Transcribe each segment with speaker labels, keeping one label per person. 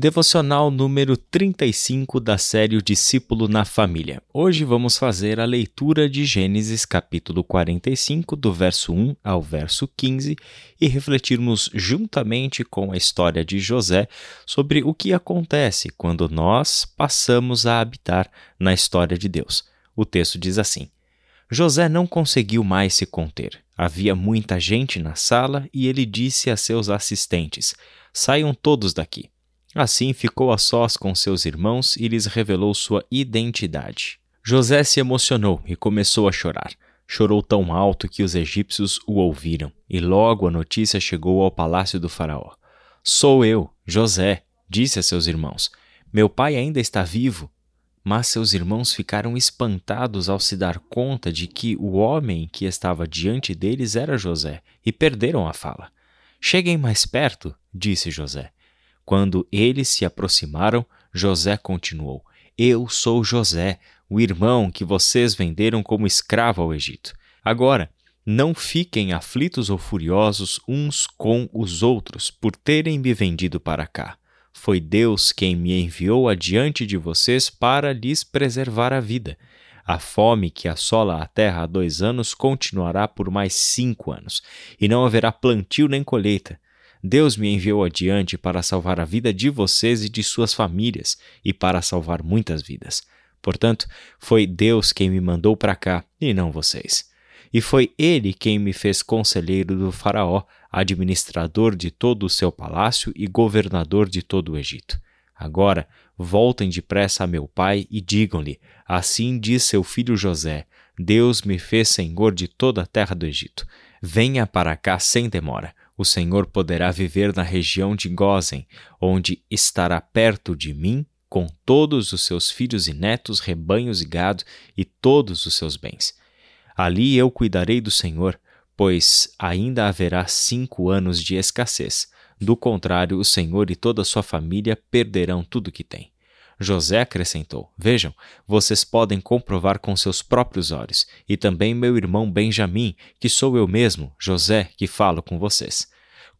Speaker 1: Devocional número 35 da série O Discípulo na Família. Hoje vamos fazer a leitura de Gênesis capítulo 45, do verso 1 ao verso 15, e refletirmos juntamente com a história de José sobre o que acontece quando nós passamos a habitar na história de Deus. O texto diz assim: José não conseguiu mais se conter. Havia muita gente na sala e ele disse a seus assistentes: Saiam todos daqui. Assim ficou a sós com seus irmãos e lhes revelou sua identidade. José se emocionou e começou a chorar. Chorou tão alto que os egípcios o ouviram, e logo a notícia chegou ao palácio do Faraó. Sou eu, José, disse a seus irmãos. Meu pai ainda está vivo. Mas seus irmãos ficaram espantados ao se dar conta de que o homem que estava diante deles era José e perderam a fala. Cheguem mais perto, disse José. Quando eles se aproximaram, José continuou: Eu sou José, o irmão que vocês venderam como escravo ao Egito. Agora, não fiquem aflitos ou furiosos uns com os outros por terem me vendido para cá. Foi Deus quem me enviou adiante de vocês para lhes preservar a vida. A fome que assola a terra há dois anos continuará por mais cinco anos, e não haverá plantio nem colheita. Deus me enviou adiante para salvar a vida de vocês e de suas famílias e para salvar muitas vidas. Portanto, foi Deus quem me mandou para cá e não vocês. E foi ele quem me fez conselheiro do Faraó, administrador de todo o seu palácio e governador de todo o Egito. Agora, voltem depressa a meu pai e digam-lhe: Assim diz seu filho José: Deus me fez senhor de toda a terra do Egito. Venha para cá sem demora o Senhor poderá viver na região de Gozen, onde estará perto de mim com todos os seus filhos e netos, rebanhos e gado e todos os seus bens. Ali eu cuidarei do Senhor, pois ainda haverá cinco anos de escassez. Do contrário, o Senhor e toda a sua família perderão tudo que têm. José acrescentou: Vejam, vocês podem comprovar com seus próprios olhos, e também meu irmão Benjamim, que sou eu mesmo, José, que falo com vocês.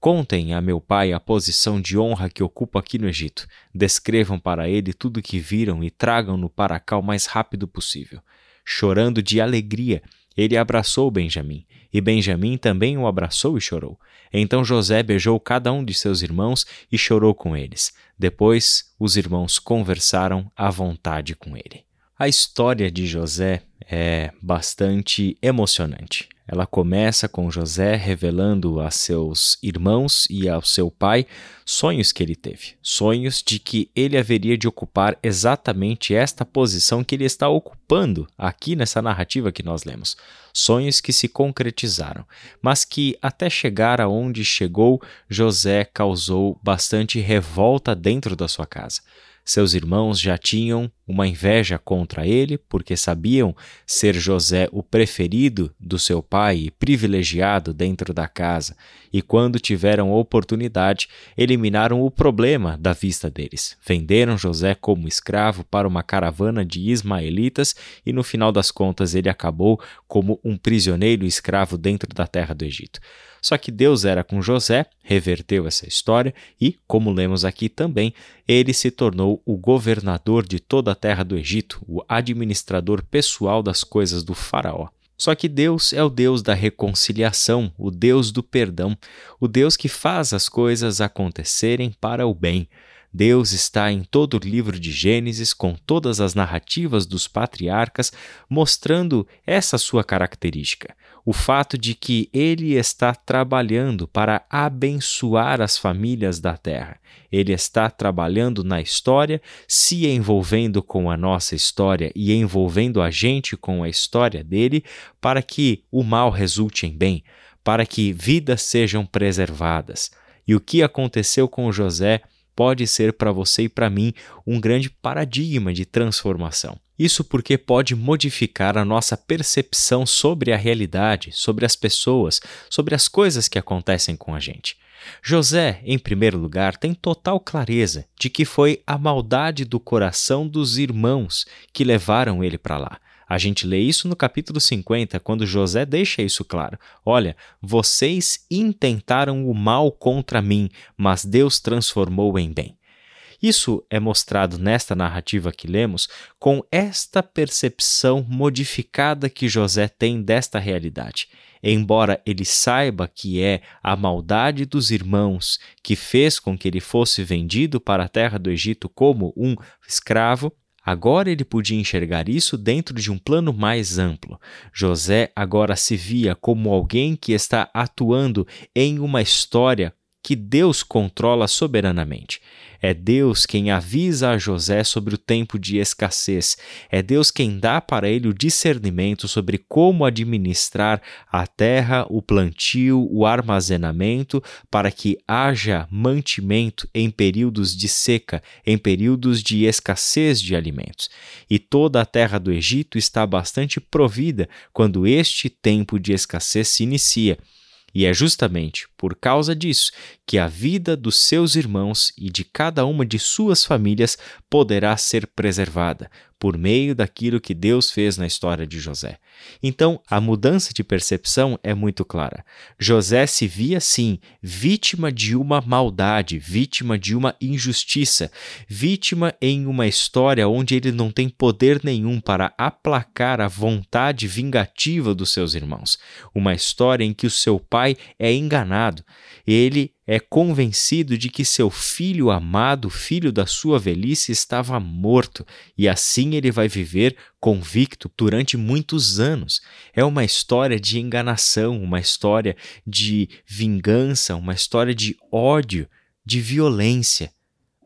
Speaker 1: Contem a meu pai a posição de honra que ocupo aqui no Egito. Descrevam para ele tudo o que viram e tragam-no para cá o mais rápido possível. Chorando de alegria, ele abraçou Benjamim, e Benjamim também o abraçou e chorou. Então José beijou cada um de seus irmãos e chorou com eles. Depois, os irmãos conversaram à vontade com ele. A história de José é bastante emocionante. Ela começa com José revelando a seus irmãos e ao seu pai sonhos que ele teve, sonhos de que ele haveria de ocupar exatamente esta posição que ele está ocupando aqui nessa narrativa que nós lemos. Sonhos que se concretizaram, mas que até chegar aonde chegou, José causou bastante revolta dentro da sua casa. Seus irmãos já tinham uma inveja contra ele, porque sabiam ser José o preferido do seu pai e privilegiado dentro da casa, e quando tiveram oportunidade, eliminaram o problema da vista deles. Venderam José como escravo para uma caravana de ismaelitas e no final das contas ele acabou como um prisioneiro escravo dentro da terra do Egito. Só que Deus era com José, reverteu essa história e, como lemos aqui também, ele se tornou o governador de toda a terra do Egito, o administrador pessoal das coisas do Faraó. Só que Deus é o Deus da reconciliação, o Deus do perdão, o Deus que faz as coisas acontecerem para o bem. Deus está em todo o livro de Gênesis, com todas as narrativas dos patriarcas, mostrando essa sua característica, o fato de que ele está trabalhando para abençoar as famílias da terra. Ele está trabalhando na história, se envolvendo com a nossa história e envolvendo a gente com a história dele, para que o mal resulte em bem, para que vidas sejam preservadas. E o que aconteceu com José pode ser para você e para mim um grande paradigma de transformação. Isso porque pode modificar a nossa percepção sobre a realidade, sobre as pessoas, sobre as coisas que acontecem com a gente. José, em primeiro lugar, tem total clareza de que foi a maldade do coração dos irmãos que levaram ele para lá. A gente lê isso no capítulo 50, quando José deixa isso claro. Olha, vocês intentaram o mal contra mim, mas Deus transformou em bem. Isso é mostrado nesta narrativa que lemos com esta percepção modificada que José tem desta realidade. Embora ele saiba que é a maldade dos irmãos que fez com que ele fosse vendido para a terra do Egito como um escravo, Agora ele podia enxergar isso dentro de um plano mais amplo. José agora se via como alguém que está atuando em uma história que Deus controla soberanamente. É Deus quem avisa a José sobre o tempo de escassez. É Deus quem dá para ele o discernimento sobre como administrar a terra, o plantio, o armazenamento, para que haja mantimento em períodos de seca, em períodos de escassez de alimentos. E toda a terra do Egito está bastante provida quando este tempo de escassez se inicia. E é justamente por causa disso que a vida dos seus irmãos e de cada uma de suas famílias poderá ser preservada, por meio daquilo que Deus fez na história de José. Então, a mudança de percepção é muito clara. José se via, sim, vítima de uma maldade, vítima de uma injustiça, vítima em uma história onde ele não tem poder nenhum para aplacar a vontade vingativa dos seus irmãos. Uma história em que o seu pai é enganado. Ele é convencido de que seu filho amado, filho da sua velhice, estava morto, e assim ele vai viver convicto durante muitos anos. É uma história de enganação, uma história de vingança, uma história de ódio, de violência.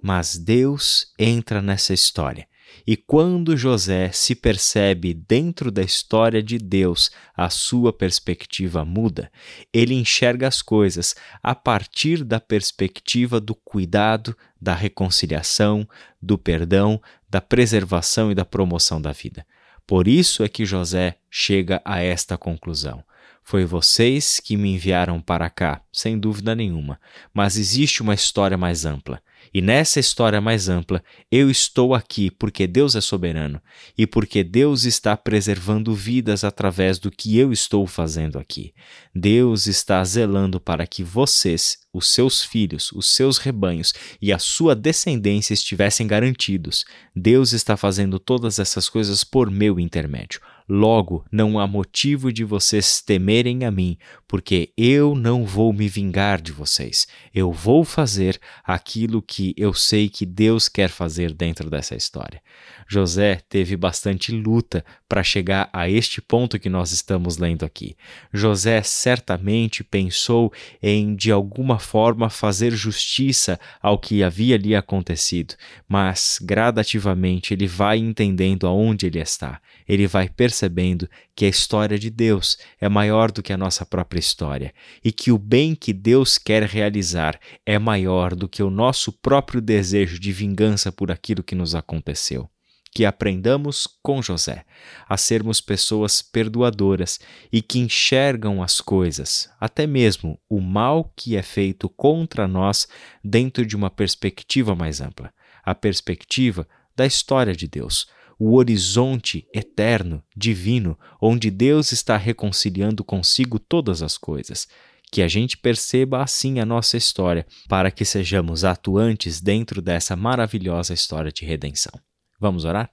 Speaker 1: Mas Deus entra nessa história e quando José se percebe dentro da história de Deus, a sua perspectiva muda. Ele enxerga as coisas a partir da perspectiva do cuidado, da reconciliação, do perdão, da preservação e da promoção da vida. Por isso é que José chega a esta conclusão. Foi vocês que me enviaram para cá, sem dúvida nenhuma, mas existe uma história mais ampla. E nessa história mais ampla, eu estou aqui porque Deus é soberano e porque Deus está preservando vidas através do que eu estou fazendo aqui. Deus está zelando para que vocês, os seus filhos, os seus rebanhos e a sua descendência estivessem garantidos. Deus está fazendo todas essas coisas por meu intermédio. Logo, não há motivo de vocês temerem a mim, porque eu não vou me vingar de vocês. Eu vou fazer aquilo que eu sei que Deus quer fazer dentro dessa história. José teve bastante luta para chegar a este ponto que nós estamos lendo aqui. José certamente pensou em, de alguma forma, fazer justiça ao que havia lhe acontecido, mas gradativamente ele vai entendendo aonde ele está. Ele vai percebendo que a história de Deus é maior do que a nossa própria história e que o bem que Deus quer realizar é maior do que o nosso próprio desejo de vingança por aquilo que nos aconteceu que aprendamos com José a sermos pessoas perdoadoras e que enxergam as coisas, até mesmo o mal que é feito contra nós, dentro de uma perspectiva mais ampla a perspectiva da história de Deus, o horizonte eterno, divino, onde Deus está reconciliando consigo todas as coisas. Que a gente perceba assim a nossa história, para que sejamos atuantes dentro dessa maravilhosa história de redenção. Vamos orar?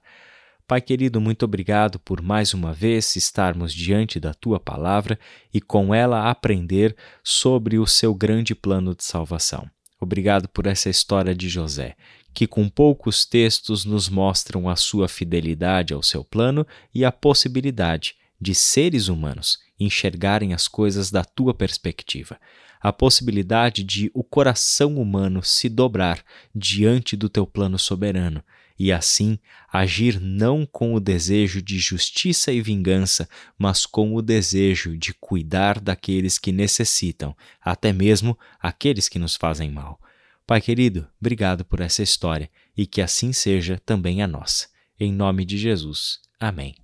Speaker 1: Pai querido, muito obrigado por mais uma vez estarmos diante da tua palavra e com ela aprender sobre o seu grande plano de salvação. Obrigado por essa história de José, que com poucos textos nos mostram a sua fidelidade ao seu plano e a possibilidade de seres humanos enxergarem as coisas da tua perspectiva, a possibilidade de o coração humano se dobrar diante do teu plano soberano e assim agir não com o desejo de justiça e vingança, mas com o desejo de cuidar daqueles que necessitam, até mesmo aqueles que nos fazem mal. Pai querido, obrigado por essa história e que assim seja também a nossa. Em nome de Jesus. Amém.